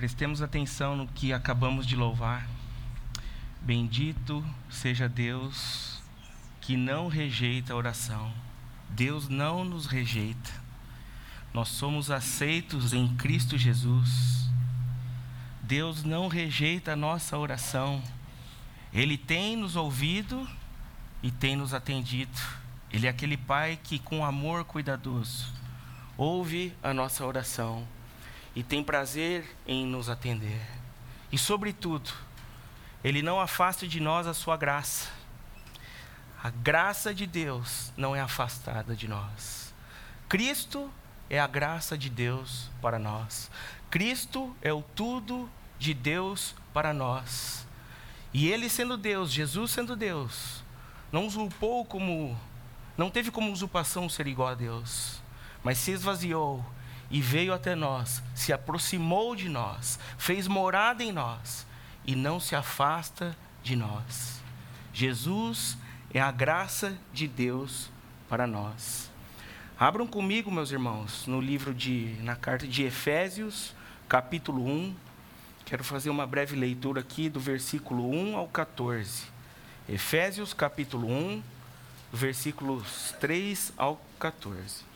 Prestemos atenção no que acabamos de louvar. Bendito seja Deus que não rejeita a oração. Deus não nos rejeita. Nós somos aceitos em Cristo Jesus. Deus não rejeita a nossa oração. Ele tem nos ouvido e tem nos atendido. Ele é aquele Pai que, com amor cuidadoso, ouve a nossa oração e tem prazer em nos atender. E, sobretudo, Ele não afasta de nós a sua graça. A graça de Deus não é afastada de nós. Cristo é a graça de Deus para nós. Cristo é o tudo de Deus para nós. E Ele sendo Deus, Jesus sendo Deus, não usurpou como, não teve como usurpação ser igual a Deus, mas se esvaziou e veio até nós, se aproximou de nós, fez morada em nós e não se afasta de nós. Jesus é a graça de Deus para nós. Abram comigo, meus irmãos, no livro de na carta de Efésios, capítulo 1. Quero fazer uma breve leitura aqui do versículo 1 ao 14. Efésios, capítulo 1, versículos 3 ao 14.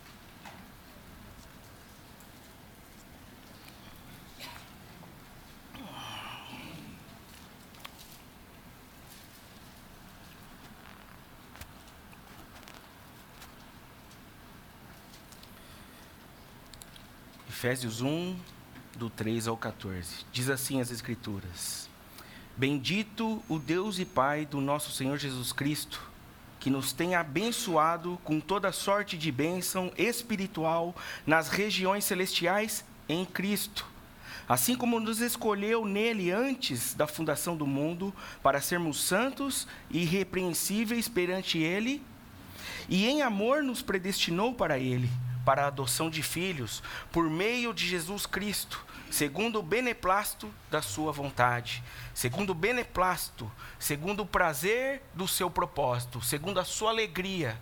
Efésios 1, do 3 ao 14. Diz assim as Escrituras: Bendito o Deus e Pai do nosso Senhor Jesus Cristo, que nos tem abençoado com toda sorte de bênção espiritual nas regiões celestiais em Cristo. Assim como nos escolheu nele antes da fundação do mundo, para sermos santos e irrepreensíveis perante ele, e em amor nos predestinou para ele para a adoção de filhos, por meio de Jesus Cristo, segundo o beneplácito da sua vontade, segundo o beneplácito, segundo o prazer do seu propósito, segundo a sua alegria,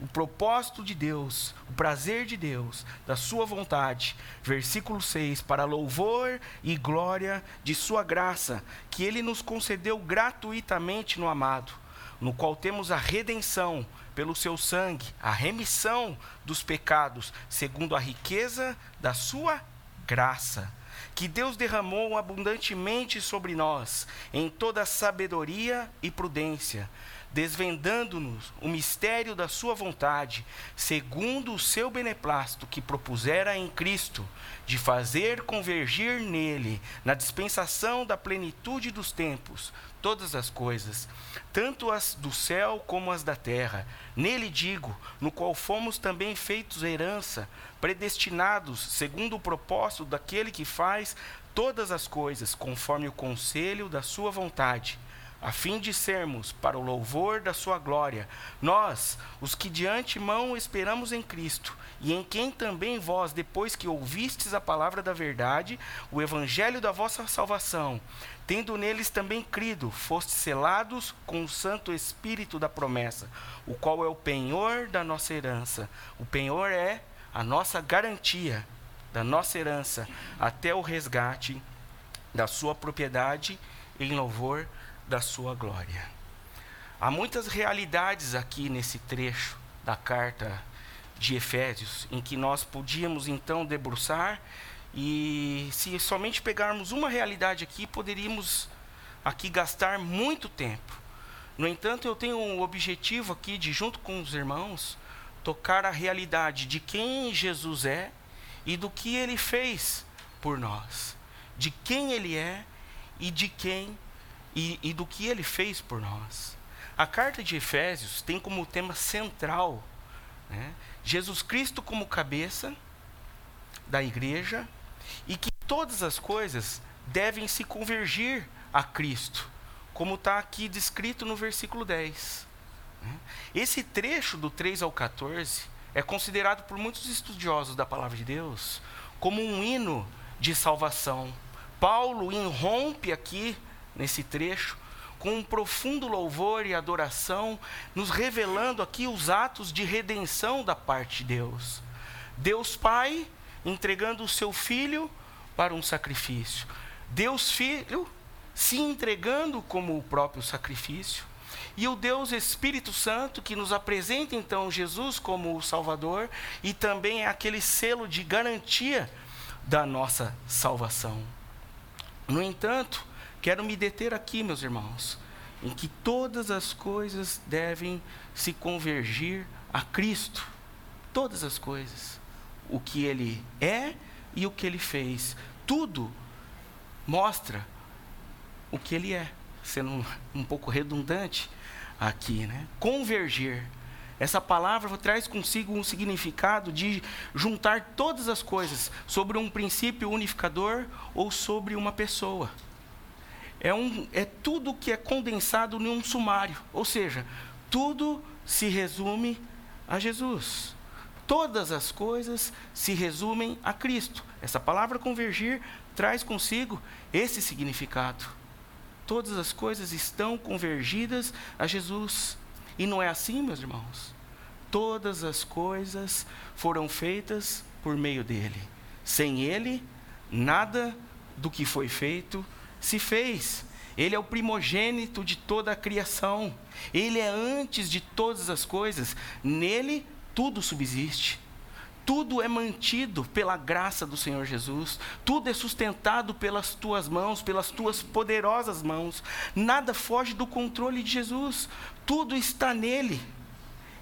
o propósito de Deus, o prazer de Deus, da sua vontade. Versículo 6: Para louvor e glória de sua graça, que ele nos concedeu gratuitamente no amado, no qual temos a redenção pelo seu sangue, a remissão dos pecados, segundo a riqueza da sua graça, que Deus derramou abundantemente sobre nós, em toda sabedoria e prudência, desvendando-nos o mistério da sua vontade, segundo o seu beneplácito que propusera em Cristo, de fazer convergir nele, na dispensação da plenitude dos tempos, todas as coisas, tanto as do céu como as da terra. Nele digo, no qual fomos também feitos herança, predestinados segundo o propósito daquele que faz todas as coisas conforme o conselho da sua vontade a fim de sermos para o louvor da sua glória, nós, os que de antemão esperamos em Cristo, e em quem também vós, depois que ouvistes a palavra da verdade, o evangelho da vossa salvação, tendo neles também crido, fostes selados com o Santo Espírito da promessa, o qual é o penhor da nossa herança. O penhor é a nossa garantia da nossa herança até o resgate da sua propriedade em louvor da sua glória. Há muitas realidades aqui nesse trecho da carta de Efésios em que nós podíamos então debruçar e se somente pegarmos uma realidade aqui, poderíamos aqui gastar muito tempo. No entanto, eu tenho um objetivo aqui de, junto com os irmãos, tocar a realidade de quem Jesus é e do que ele fez por nós. De quem ele é e de quem e, e do que ele fez por nós. A carta de Efésios tem como tema central né, Jesus Cristo como cabeça da igreja e que todas as coisas devem se convergir a Cristo, como está aqui descrito no versículo 10. Né? Esse trecho do 3 ao 14 é considerado por muitos estudiosos da palavra de Deus como um hino de salvação. Paulo irrompe aqui nesse trecho com um profundo louvor e adoração, nos revelando aqui os atos de redenção da parte de Deus. Deus Pai entregando o seu Filho para um sacrifício. Deus Filho se entregando como o próprio sacrifício. E o Deus Espírito Santo, que nos apresenta então Jesus como o Salvador e também é aquele selo de garantia da nossa salvação. No entanto, quero me deter aqui, meus irmãos, em que todas as coisas devem se convergir a Cristo. Todas as coisas. O que ele é e o que ele fez. Tudo mostra o que ele é. Sendo um, um pouco redundante aqui, né? Convergir. Essa palavra traz consigo um significado de juntar todas as coisas sobre um princípio unificador ou sobre uma pessoa. É, um, é tudo que é condensado em um sumário, ou seja, tudo se resume a Jesus. Todas as coisas se resumem a Cristo. Essa palavra convergir traz consigo esse significado. Todas as coisas estão convergidas a Jesus. E não é assim, meus irmãos? Todas as coisas foram feitas por meio dele. Sem ele, nada do que foi feito se fez. Ele é o primogênito de toda a criação. Ele é antes de todas as coisas. Nele, tudo subsiste. Tudo é mantido pela graça do Senhor Jesus. Tudo é sustentado pelas tuas mãos, pelas tuas poderosas mãos. Nada foge do controle de Jesus. Tudo está nele.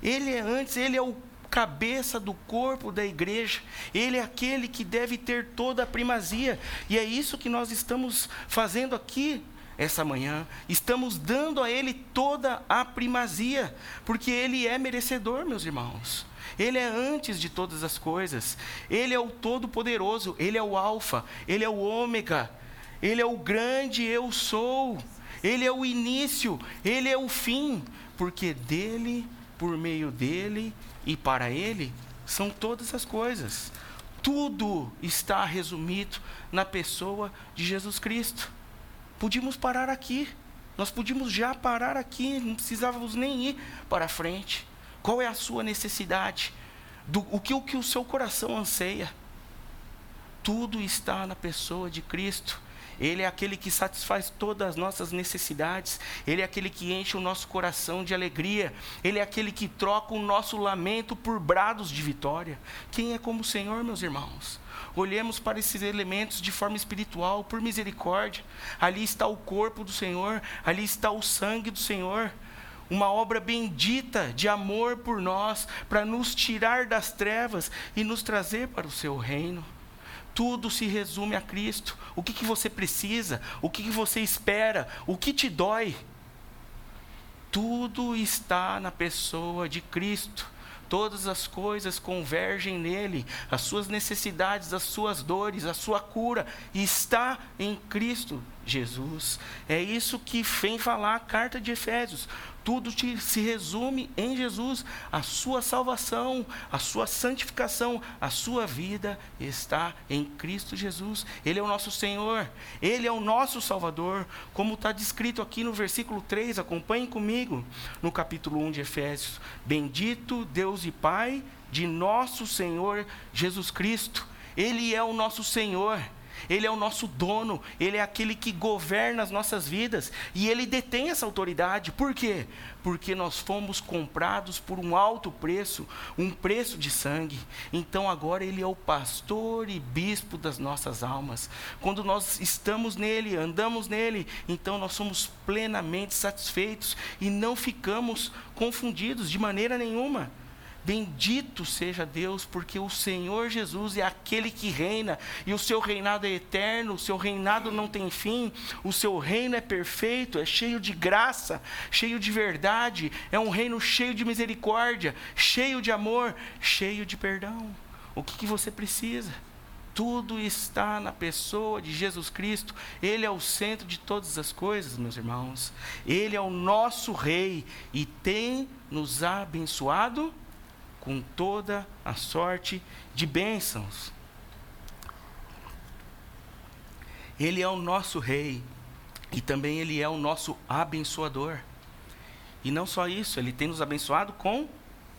Ele é antes, ele é o cabeça do corpo da igreja. Ele é aquele que deve ter toda a primazia. E é isso que nós estamos fazendo aqui essa manhã. Estamos dando a ele toda a primazia, porque ele é merecedor, meus irmãos. Ele é antes de todas as coisas. Ele é o todo-poderoso, ele é o alfa, ele é o ômega. Ele é o grande eu sou. Ele é o início, ele é o fim, porque dele, por meio dele e para ele são todas as coisas. Tudo está resumido na pessoa de Jesus Cristo. Podíamos parar aqui. Nós podíamos já parar aqui, não precisávamos nem ir para frente. Qual é a sua necessidade? Do, o, que, o que o seu coração anseia? Tudo está na pessoa de Cristo. Ele é aquele que satisfaz todas as nossas necessidades. Ele é aquele que enche o nosso coração de alegria. Ele é aquele que troca o nosso lamento por brados de vitória. Quem é como o Senhor, meus irmãos? Olhemos para esses elementos de forma espiritual, por misericórdia. Ali está o corpo do Senhor, ali está o sangue do Senhor uma obra bendita de amor por nós, para nos tirar das trevas e nos trazer para o seu reino. Tudo se resume a Cristo. O que, que você precisa? O que, que você espera? O que te dói? Tudo está na pessoa de Cristo. Todas as coisas convergem nele, as suas necessidades, as suas dores, a sua cura está em Cristo Jesus. É isso que vem falar a carta de Efésios. Tudo te, se resume em Jesus. A sua salvação, a sua santificação, a sua vida está em Cristo Jesus. Ele é o nosso Senhor, Ele é o nosso Salvador, como está descrito aqui no versículo 3. Acompanhem comigo no capítulo 1 de Efésios. Bendito Deus e Pai de nosso Senhor Jesus Cristo. Ele é o nosso Senhor. Ele é o nosso dono, Ele é aquele que governa as nossas vidas e Ele detém essa autoridade. Por quê? Porque nós fomos comprados por um alto preço, um preço de sangue. Então agora Ele é o pastor e bispo das nossas almas. Quando nós estamos nele, andamos nele, então nós somos plenamente satisfeitos e não ficamos confundidos de maneira nenhuma. Bendito seja Deus, porque o Senhor Jesus é aquele que reina, e o seu reinado é eterno, o seu reinado não tem fim, o seu reino é perfeito, é cheio de graça, cheio de verdade, é um reino cheio de misericórdia, cheio de amor, cheio de perdão. O que, que você precisa? Tudo está na pessoa de Jesus Cristo. Ele é o centro de todas as coisas, meus irmãos. Ele é o nosso Rei e tem nos abençoado com toda a sorte de bênçãos. Ele é o nosso rei e também ele é o nosso abençoador. E não só isso, ele tem nos abençoado com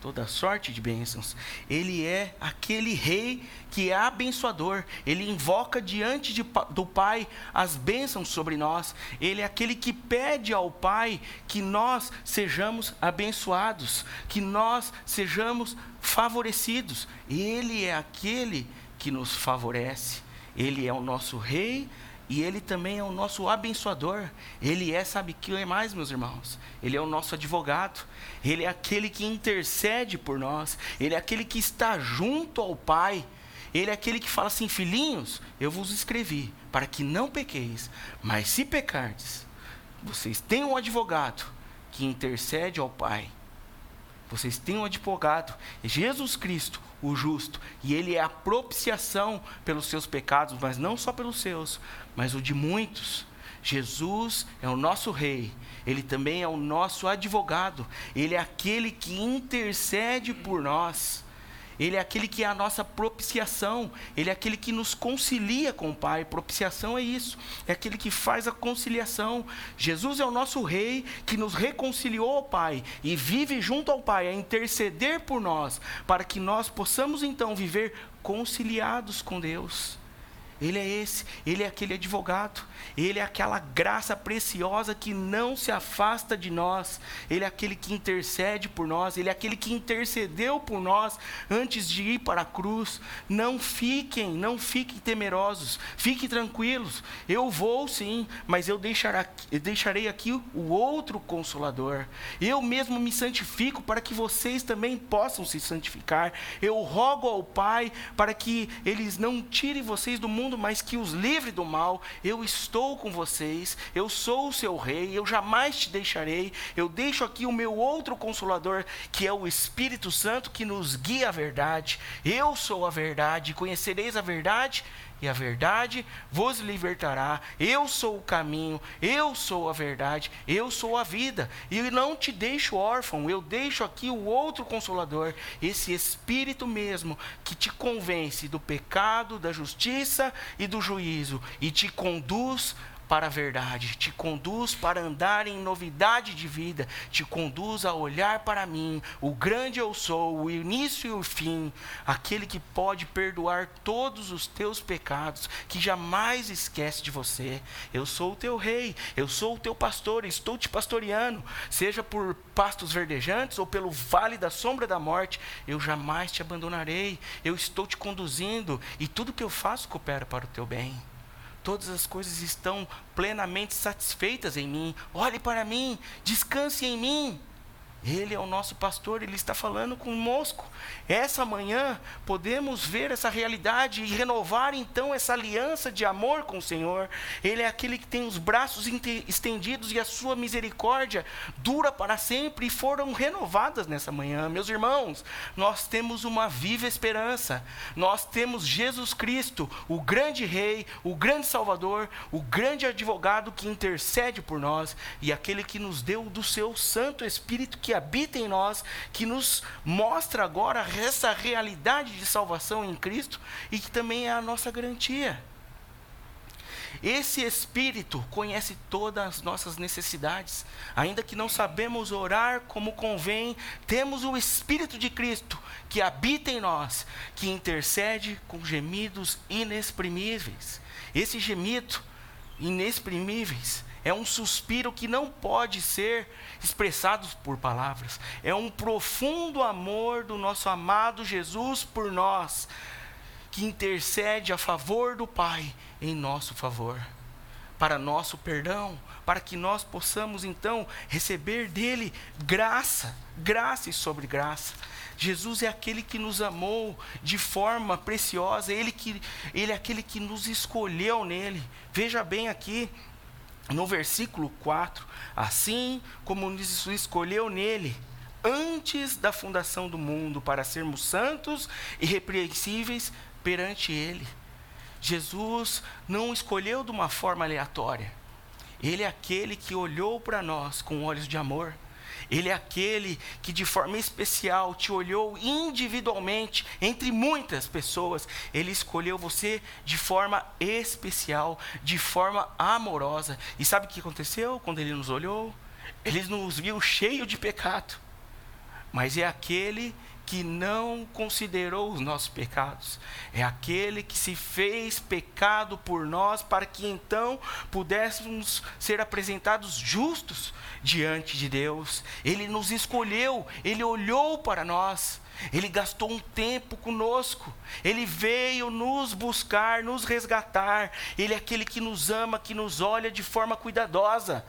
toda sorte de bênçãos. Ele é aquele rei que é abençoador. Ele invoca diante de, do Pai as bênçãos sobre nós. Ele é aquele que pede ao Pai que nós sejamos abençoados, que nós sejamos favorecidos. Ele é aquele que nos favorece. Ele é o nosso rei e ele também é o nosso abençoador. Ele é, sabe que é mais, meus irmãos? Ele é o nosso advogado. Ele é aquele que intercede por nós. Ele é aquele que está junto ao Pai. Ele é aquele que fala assim: Filhinhos, eu vos escrevi para que não pequeis, mas se pecardes, vocês têm um advogado que intercede ao Pai. Vocês têm um advogado, Jesus Cristo, o justo, e ele é a propiciação pelos seus pecados, mas não só pelos seus, mas o de muitos. Jesus é o nosso rei, ele também é o nosso advogado, ele é aquele que intercede por nós. Ele é aquele que é a nossa propiciação, ele é aquele que nos concilia com o Pai. Propiciação é isso, é aquele que faz a conciliação. Jesus é o nosso rei que nos reconciliou ao Pai e vive junto ao Pai a interceder por nós, para que nós possamos então viver conciliados com Deus. Ele é esse, ele é aquele advogado, ele é aquela graça preciosa que não se afasta de nós, ele é aquele que intercede por nós, ele é aquele que intercedeu por nós antes de ir para a cruz. Não fiquem, não fiquem temerosos, fiquem tranquilos. Eu vou sim, mas eu, deixarei aqui o outro consolador. Eu mesmo me santifico para que vocês também possam se santificar. Eu rogo ao Pai para que eles não tirem vocês do mundo mundo, mas que os livre do mal. Eu estou com vocês, eu sou o seu rei, eu jamais te deixarei. Eu deixo aqui o meu outro consolador, que é o Espírito Santo, que nos guia à verdade. Eu sou a verdade, conhecereis a verdade e a verdade vos libertará. Eu sou o caminho, eu sou a verdade, eu sou a vida. E não te deixo órfão, eu deixo aqui o outro consolador, esse Espírito mesmo que te convence do pecado, da justiça e do juízo e te conduz para a verdade, te conduz para andar em novidade de vida, te conduz a olhar para mim, o grande eu sou, o início e o fim, aquele que pode perdoar todos os teus pecados, que jamais esquece de você. Eu sou o teu rei, eu sou o teu pastor, estou te pastoreando, seja por pastos verdejantes ou pelo vale da sombra da morte, eu jamais te abandonarei. Eu estou te conduzindo e tudo que eu faço coopera para o teu bem todas as coisas estão plenamente satisfeitas em mim. Olhe para mim, descanse em mim. Ele é o nosso pastor, ele está falando conosco. Essa manhã podemos ver essa realidade e renovar então essa aliança de amor com o Senhor. Ele é aquele que tem os braços estendidos e a sua misericórdia dura para sempre e foram renovadas nessa manhã. Meus irmãos, nós temos uma viva esperança. Nós temos Jesus Cristo, o grande rei, o grande salvador, o grande advogado que intercede por nós e aquele que nos deu do seu Santo Espírito que habita em nós, que nos mostra agora essa realidade de salvação em Cristo e que também é a nossa garantia. Esse Espírito conhece todas as nossas necessidades, ainda que não sabemos orar como convém, temos o Espírito de Cristo que habita em nós, que intercede com gemidos inexprimíveis. Esse gemido inexprimíveis é um suspiro que não pode ser expressado por palavras. É um profundo amor do nosso amado Jesus por nós, que intercede a favor do Pai em nosso favor, para nosso perdão, para que nós possamos então receber dele graça, graça e sobre graça. Jesus é aquele que nos amou de forma preciosa, ele, que, ele é aquele que nos escolheu nele. Veja bem aqui, no versículo 4, assim como nos escolheu nele, antes da fundação do mundo, para sermos santos e repreensíveis perante ele. Jesus não escolheu de uma forma aleatória. Ele é aquele que olhou para nós com olhos de amor. Ele é aquele que de forma especial te olhou individualmente entre muitas pessoas. Ele escolheu você de forma especial, de forma amorosa. E sabe o que aconteceu quando ele nos olhou? Ele nos viu cheio de pecado. mas é aquele que não considerou os nossos pecados. É aquele que se fez pecado por nós para que então pudéssemos ser apresentados justos diante de Deus. Ele nos escolheu, ele olhou para nós. Ele gastou um tempo conosco. Ele veio nos buscar, nos resgatar. Ele é aquele que nos ama, que nos olha de forma cuidadosa.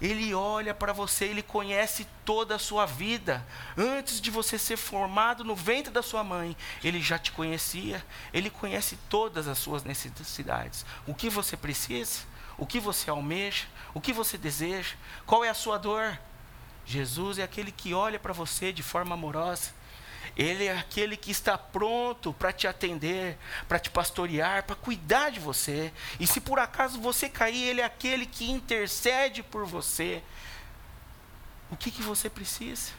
Ele olha para você, ele conhece toda a sua vida. Antes de você ser formado no ventre da sua mãe, ele já te conhecia. Ele conhece todas as suas necessidades. O que você precisa, o que você almeja, o que você deseja, qual é a sua dor. Jesus é aquele que olha para você de forma amorosa. Ele é aquele que está pronto para te atender, para te pastorear, para cuidar de você. E se por acaso você cair, Ele é aquele que intercede por você. O que, que você precisa?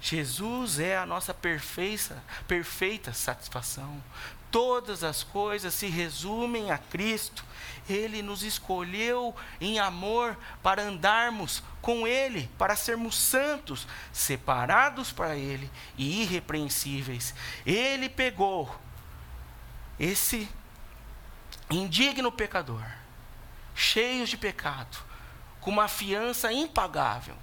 Jesus é a nossa perfeita, perfeita satisfação. Todas as coisas se resumem a Cristo. Ele nos escolheu em amor para andarmos com Ele, para sermos santos, separados para Ele e irrepreensíveis. Ele pegou esse indigno pecador, cheio de pecado, com uma fiança impagável,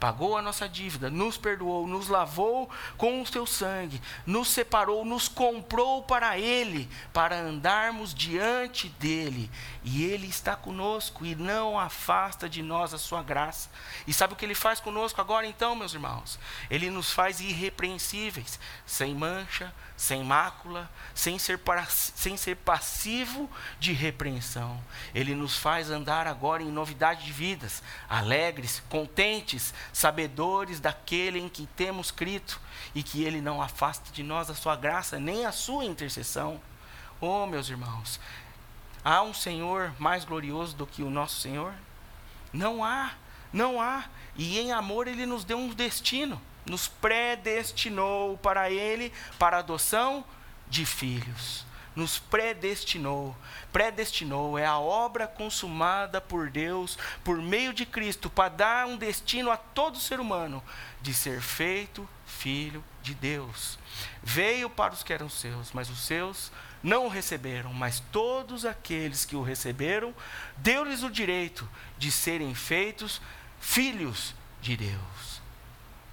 pagou a nossa dívida, nos perdoou, nos lavou com o seu sangue, nos separou, nos comprou para Ele, para andarmos diante dEle. E Ele está conosco e não afasta de nós a sua graça. E sabe o que Ele faz conosco agora, então, meus irmãos? Ele nos faz irrepreensíveis, sem mancha, sem mácula, sem ser, sem ser passivo de repreensão. Ele nos faz andar agora em novidade de vidas, alegres, contentes, sabedores daquele em que temos crido e que ele não afasta de nós a sua graça, nem a sua intercessão. Oh, meus irmãos, há um Senhor mais glorioso do que o nosso Senhor? Não há, não há. E em amor ele nos deu um destino nos predestinou para Ele, para a adoção de filhos. Nos predestinou. Predestinou é a obra consumada por Deus, por meio de Cristo, para dar um destino a todo ser humano de ser feito filho de Deus. Veio para os que eram seus, mas os seus não o receberam, mas todos aqueles que o receberam, deu-lhes o direito de serem feitos filhos de Deus.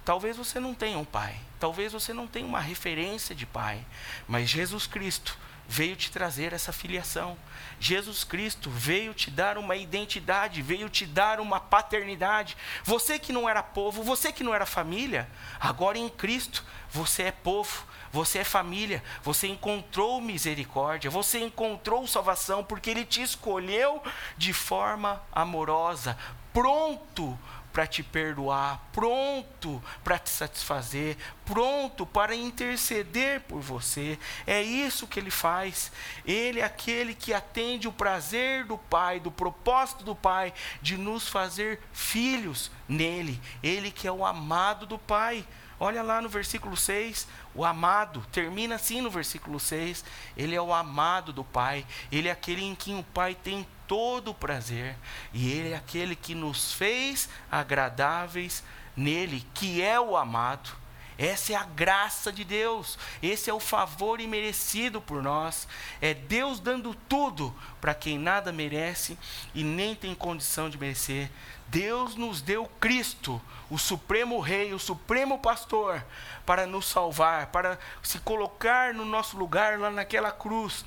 Talvez você não tenha um pai, talvez você não tenha uma referência de pai, mas Jesus Cristo veio te trazer essa filiação. Jesus Cristo veio te dar uma identidade, veio te dar uma paternidade. Você que não era povo, você que não era família, agora em Cristo você é povo, você é família, você encontrou misericórdia, você encontrou salvação, porque Ele te escolheu de forma amorosa, pronto para te perdoar, pronto para te satisfazer, pronto para interceder por você. É isso que ele faz. Ele é aquele que atende o prazer do Pai, do propósito do Pai de nos fazer filhos nele. Ele que é o amado do Pai. Olha lá no versículo 6, o amado, termina assim no versículo 6. Ele é o amado do Pai, ele é aquele em quem o Pai tem todo o prazer, e Ele é aquele que nos fez agradáveis nele, que é o amado. Essa é a graça de Deus, esse é o favor imerecido por nós. É Deus dando tudo para quem nada merece e nem tem condição de merecer. Deus nos deu Cristo, o supremo rei, o supremo pastor, para nos salvar, para se colocar no nosso lugar lá naquela cruz,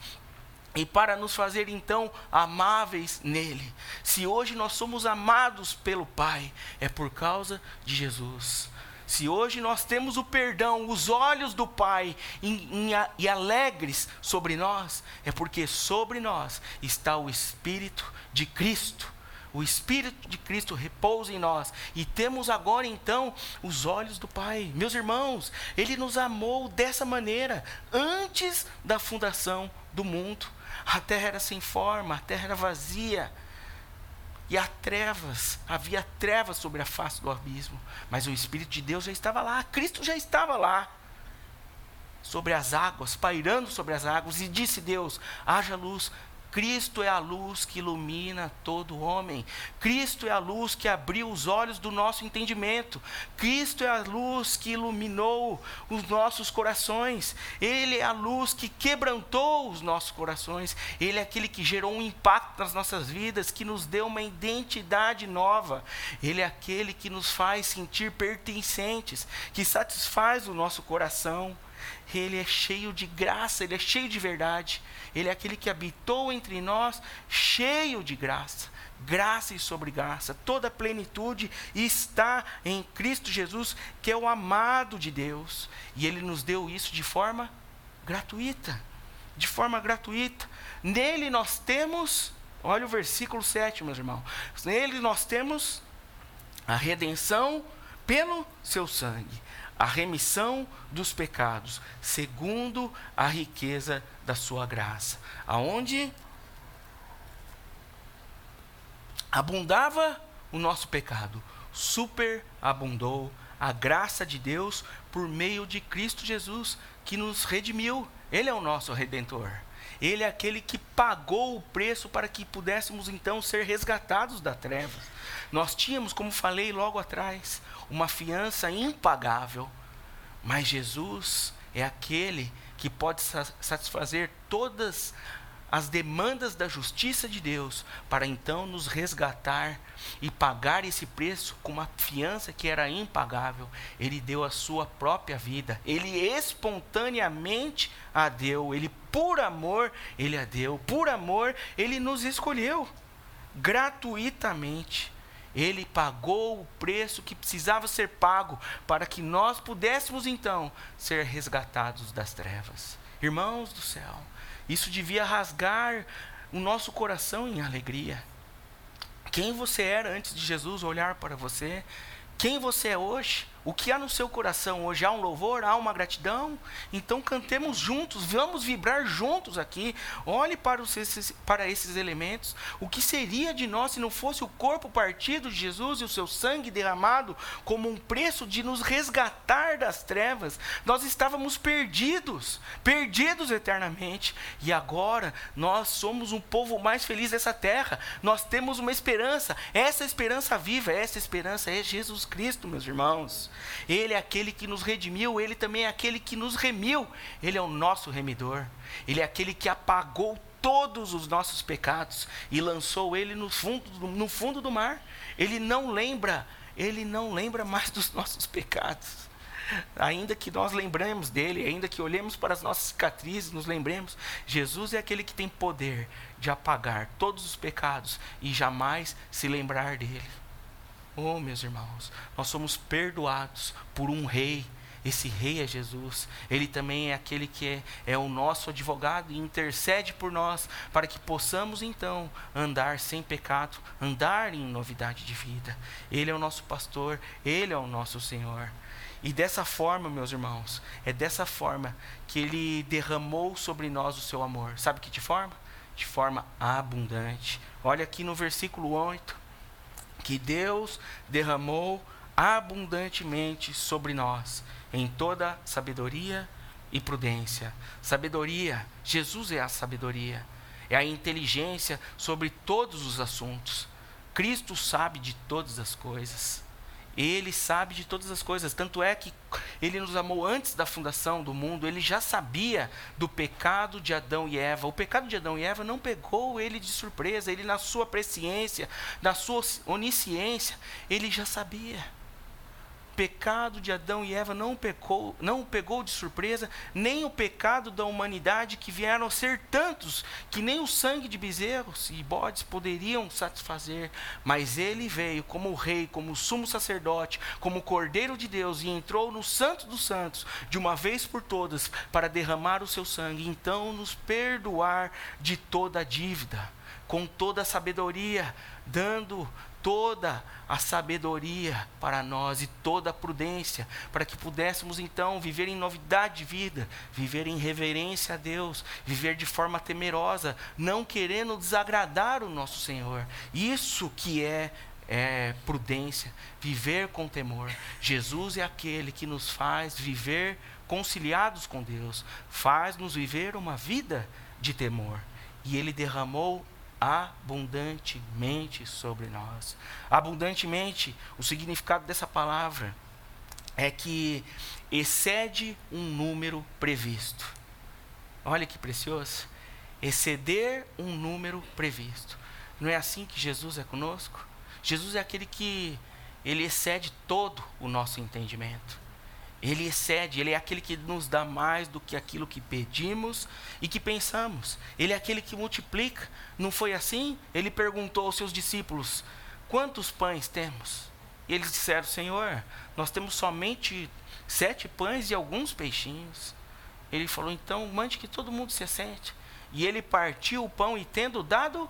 e para nos fazer então amáveis nele. Se hoje nós somos amados pelo Pai, é por causa de Jesus. Se hoje nós temos o perdão, os olhos do Pai em, em, e alegres sobre nós, é porque sobre nós está o Espírito de Cristo. O Espírito de Cristo repousa em nós e temos agora então os olhos do Pai. Meus irmãos, Ele nos amou dessa maneira antes da fundação do mundo. A terra era sem forma, a terra era vazia. E há trevas, havia trevas sobre a face do abismo. Mas o Espírito de Deus já estava lá, Cristo já estava lá. Sobre as águas, pairando sobre as águas, e disse Deus: haja luz, Cristo é a luz que ilumina todo homem. Cristo é a luz que abriu os olhos do nosso entendimento. Cristo é a luz que iluminou os nossos corações. Ele é a luz que quebrantou os nossos corações. Ele é aquele que gerou um impacto nas nossas vidas, que nos deu uma identidade nova. Ele é aquele que nos faz sentir pertencentes, que satisfaz o nosso coração ele é cheio de graça, ele é cheio de verdade. Ele é aquele que habitou entre nós, cheio de graça. Graça e sobre graça, toda a plenitude está em Cristo Jesus, que é o amado de Deus. E ele nos deu isso de forma gratuita. De forma gratuita. Nele nós temos, olha o versículo 7, meus irmãos. Nele nós temos a redenção pelo seu sangue a remissão dos pecados, segundo a riqueza da sua graça. Aonde abundava o nosso pecado, superabundou a graça de Deus por meio de Cristo Jesus, que nos redimiu. Ele é o nosso redentor. Ele é aquele que pagou o preço para que pudéssemos então ser resgatados da trevas. Nós tínhamos, como falei logo atrás, uma fiança impagável, mas Jesus é aquele que pode satisfazer todas as demandas da justiça de Deus para então nos resgatar e pagar esse preço com uma fiança que era impagável. Ele deu a sua própria vida, ele espontaneamente a deu, ele por amor ele a deu, por amor ele nos escolheu gratuitamente. Ele pagou o preço que precisava ser pago para que nós pudéssemos então ser resgatados das trevas. Irmãos do céu, isso devia rasgar o nosso coração em alegria. Quem você era antes de Jesus olhar para você, quem você é hoje, o que há no seu coração hoje? Há um louvor? Há uma gratidão? Então cantemos juntos, vamos vibrar juntos aqui. Olhe para, os, esses, para esses elementos. O que seria de nós se não fosse o corpo partido de Jesus e o seu sangue derramado como um preço de nos resgatar das trevas? Nós estávamos perdidos, perdidos eternamente. E agora nós somos um povo mais feliz dessa terra. Nós temos uma esperança. Essa esperança viva, essa esperança é Jesus Cristo, meus irmãos. Ele é aquele que nos redimiu, ele também é aquele que nos remiu. Ele é o nosso remidor. Ele é aquele que apagou todos os nossos pecados e lançou ele no fundo, no fundo do mar. Ele não lembra, ele não lembra mais dos nossos pecados. Ainda que nós lembremos dele, ainda que olhemos para as nossas cicatrizes, nos lembremos, Jesus é aquele que tem poder de apagar todos os pecados e jamais se lembrar dele. Oh, meus irmãos, nós somos perdoados por um rei. Esse rei é Jesus. Ele também é aquele que é, é o nosso advogado e intercede por nós para que possamos então andar sem pecado, andar em novidade de vida. Ele é o nosso pastor, ele é o nosso Senhor. E dessa forma, meus irmãos, é dessa forma que ele derramou sobre nós o seu amor. Sabe que de forma? De forma abundante. Olha aqui no versículo 8 que Deus derramou abundantemente sobre nós, em toda sabedoria e prudência. Sabedoria, Jesus é a sabedoria, é a inteligência sobre todos os assuntos. Cristo sabe de todas as coisas. Ele sabe de todas as coisas. Tanto é que ele nos amou antes da fundação do mundo. Ele já sabia do pecado de Adão e Eva. O pecado de Adão e Eva não pegou ele de surpresa. Ele, na sua presciência, na sua onisciência, ele já sabia pecado de Adão e Eva não pecou, não o pegou de surpresa, nem o pecado da humanidade que vieram a ser tantos que nem o sangue de bezerros e bodes poderiam satisfazer, mas ele veio como rei, como sumo sacerdote, como cordeiro de Deus e entrou no santo dos santos de uma vez por todas para derramar o seu sangue, então nos perdoar de toda a dívida, com toda a sabedoria, dando toda a sabedoria para nós e toda a prudência, para que pudéssemos então viver em novidade de vida, viver em reverência a Deus, viver de forma temerosa, não querendo desagradar o nosso Senhor. Isso que é é prudência, viver com temor. Jesus é aquele que nos faz viver conciliados com Deus, faz-nos viver uma vida de temor. e ele derramou abundantemente sobre nós. Abundantemente, o significado dessa palavra é que excede um número previsto. Olha que precioso. Exceder um número previsto. Não é assim que Jesus é conosco? Jesus é aquele que ele excede todo o nosso entendimento. Ele excede, ele é aquele que nos dá mais do que aquilo que pedimos e que pensamos. Ele é aquele que multiplica. Não foi assim? Ele perguntou aos seus discípulos: Quantos pães temos? E eles disseram: Senhor, nós temos somente sete pães e alguns peixinhos. Ele falou: Então, mande que todo mundo se assente. E ele partiu o pão e, tendo dado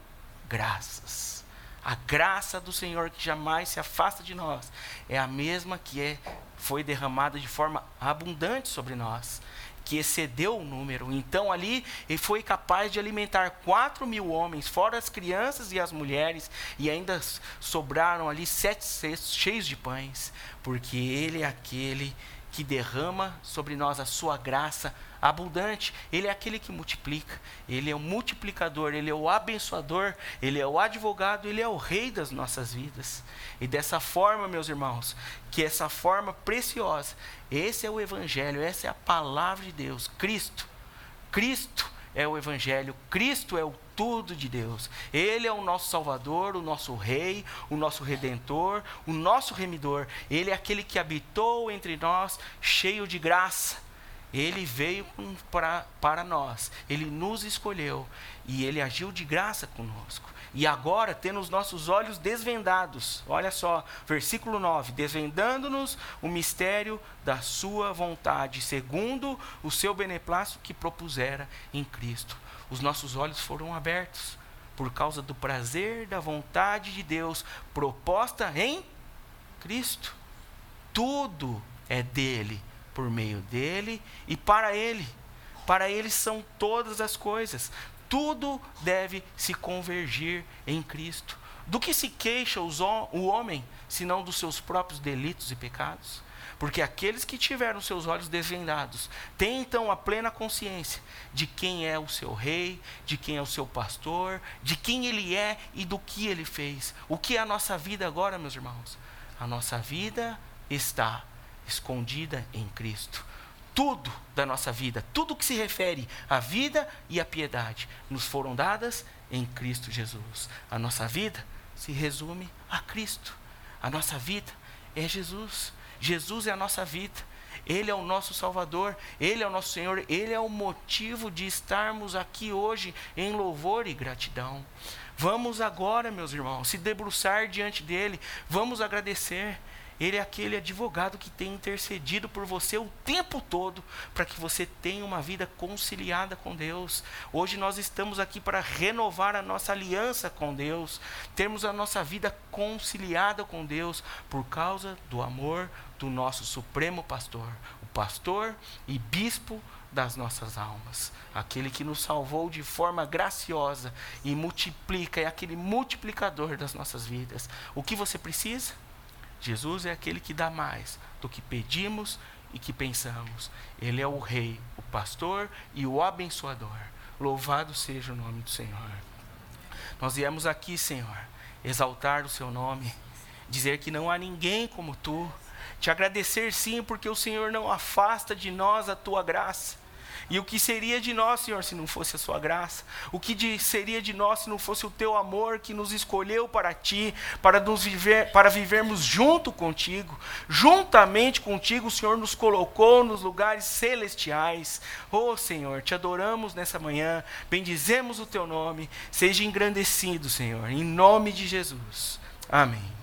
graças. A graça do Senhor que jamais se afasta de nós é a mesma que é foi derramada de forma abundante sobre nós, que excedeu o número. Então ali ele foi capaz de alimentar quatro mil homens, fora as crianças e as mulheres, e ainda sobraram ali sete cestos cheios de pães, porque ele é aquele que derrama sobre nós a sua graça abundante. Ele é aquele que multiplica. Ele é o multiplicador, ele é o abençoador, ele é o advogado, ele é o rei das nossas vidas. E dessa forma, meus irmãos, que essa forma preciosa, esse é o evangelho, essa é a palavra de Deus, Cristo. Cristo é o Evangelho, Cristo é o tudo de Deus. Ele é o nosso Salvador, o nosso Rei, o nosso Redentor, o nosso Remidor. Ele é aquele que habitou entre nós, cheio de graça. Ele veio para, para nós, ele nos escolheu e ele agiu de graça conosco. E agora, tendo os nossos olhos desvendados, olha só, versículo 9: desvendando-nos o mistério da Sua vontade, segundo o seu beneplácito que propusera em Cristo. Os nossos olhos foram abertos por causa do prazer da vontade de Deus proposta em Cristo. Tudo é dele, por meio dele e para ele. Para ele são todas as coisas tudo deve se convergir em Cristo. Do que se queixa o homem, senão dos seus próprios delitos e pecados? Porque aqueles que tiveram seus olhos desvendados têm então a plena consciência de quem é o seu rei, de quem é o seu pastor, de quem ele é e do que ele fez. O que é a nossa vida agora, meus irmãos? A nossa vida está escondida em Cristo tudo da nossa vida, tudo que se refere à vida e à piedade, nos foram dadas em Cristo Jesus. A nossa vida se resume a Cristo. A nossa vida é Jesus. Jesus é a nossa vida. Ele é o nosso Salvador, Ele é o nosso Senhor, Ele é o motivo de estarmos aqui hoje em louvor e gratidão. Vamos agora, meus irmãos, se debruçar diante dEle, vamos agradecer. Ele é aquele advogado que tem intercedido por você o tempo todo para que você tenha uma vida conciliada com Deus. Hoje nós estamos aqui para renovar a nossa aliança com Deus, termos a nossa vida conciliada com Deus por causa do amor do nosso supremo pastor, o pastor e bispo das nossas almas, aquele que nos salvou de forma graciosa e multiplica, é aquele multiplicador das nossas vidas. O que você precisa? Jesus é aquele que dá mais do que pedimos e que pensamos. Ele é o Rei, o pastor e o abençoador. Louvado seja o nome do Senhor. Nós viemos aqui, Senhor, exaltar o Seu nome, dizer que não há ninguém como Tu, te agradecer sim, porque o Senhor não afasta de nós a Tua graça. E o que seria de nós, Senhor, se não fosse a Sua graça? O que de, seria de nós se não fosse o Teu amor que nos escolheu para Ti, para, nos viver, para vivermos junto contigo? Juntamente contigo, o Senhor nos colocou nos lugares celestiais. Oh, Senhor, te adoramos nessa manhã, bendizemos o Teu nome. Seja engrandecido, Senhor, em nome de Jesus. Amém.